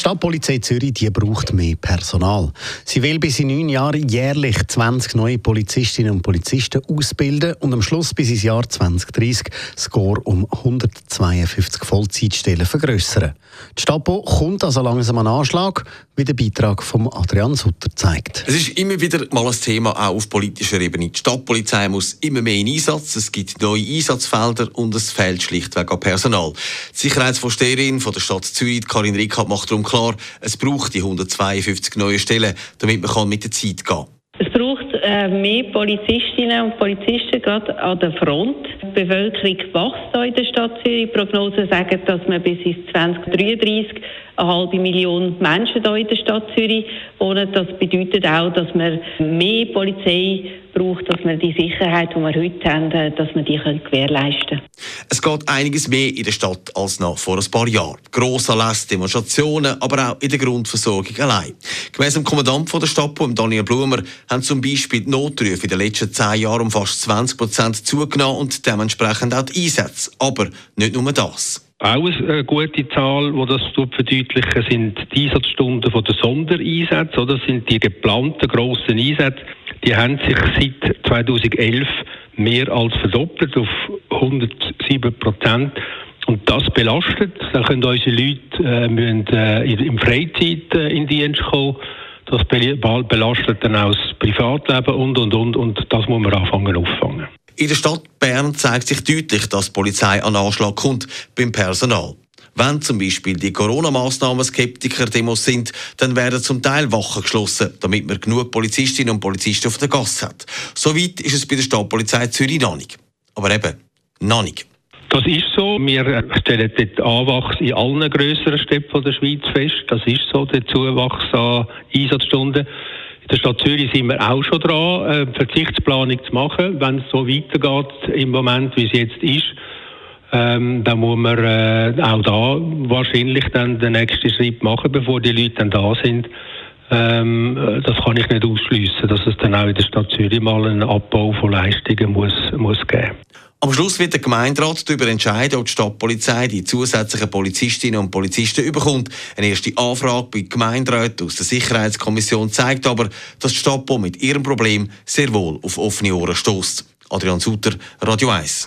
Die Stadtpolizei Zürich die braucht mehr Personal. Sie will bis in neun Jahren jährlich 20 neue Polizistinnen und Polizisten ausbilden und am Schluss bis ins Jahr 2030 das Score um 152 Vollzeitstellen vergrößern. Die Stapo kommt also langsam an Anschlag, wie der Beitrag von Adrian Sutter zeigt. Es ist immer wieder mal ein Thema auch auf politischer Ebene. Die Stadtpolizei muss immer mehr in Einsatz, es gibt neue Einsatzfelder und es fehlt schlichtweg an Personal. Die Sicherheitsvorsteherin von der Stadt Zürich, Karin Rickard, macht darum klar, es braucht die 152 neue Stellen, damit man mit der Zeit gehen kann. Es braucht äh, mehr Polizistinnen und Polizisten gerade an der Front. Die Bevölkerung wächst in der Stadt Zürich. Prognosen sagen, dass man bis ins 2033 eine halbe Million Menschen hier in der Stadt Zürich wohnen. Das bedeutet auch, dass man mehr Polizei braucht, dass man die Sicherheit, die wir heute haben, äh, dass man die gewährleisten können. Es geht einiges mehr in der Stadt als noch vor ein paar Jahren. Grossanlässe, Demonstrationen, aber auch in der Grundversorgung allein. Gemäss dem Kommandant der Stadt, Daniel Blumer, haben zum Beispiel die Notrufe in den letzten zehn Jahren um fast 20 Prozent zugenommen und dementsprechend auch die Einsätze. Aber nicht nur das. Auch eine gute Zahl, die das verdeutlichen, sind die Einsatzstunden der Sondereinsätze. Das sind die geplanten grossen Einsätze. Die haben sich seit 2011 mehr als verdoppelt auf 107 Prozent. Und das belastet. Dann können unsere Leute äh, müssen, äh, im Freizeit äh, in Dienst kommen. Das belastet dann auch das Privatleben und, und, und. Und das muss man anfangen auffangen. In der Stadt Bern zeigt sich deutlich, dass die Polizei an Anschlag kommt beim Personal. Wenn zum Beispiel die Corona-Massnahmen Skeptiker-Demos sind, dann werden zum Teil Wachen geschlossen, damit man genug Polizistinnen und Polizisten auf der Gasse hat. Soweit ist es bei der Stadtpolizei Zürich noch nicht. Aber eben, noch nicht. Das ist so. Wir stellen dort Anwachs in allen grösseren Städten der Schweiz fest. Das ist so, der Zuwachs an Einsatzstunden. In der Stadt Zürich sind wir auch schon dran, eine Verzichtsplanung zu machen, wenn es so weitergeht im Moment, wie es jetzt ist ähm, dann muss man äh, auch da wahrscheinlich dann den nächsten Schritt machen, bevor die Leute dann da sind. Ähm, das kann ich nicht ausschließen, dass es dann auch in der Stadt Zürich mal einen Abbau von Leistungen muss, muss geben. Am Schluss wird der Gemeinderat darüber entscheiden, ob die Stadtpolizei die zusätzlichen Polizistinnen und Polizisten überkommt. Eine erste Anfrage bei Gemeinderäten aus der Sicherheitskommission zeigt aber, dass die Stadtpo mit ihrem Problem sehr wohl auf offene Ohren stößt. Adrian Sutter, Radio 1.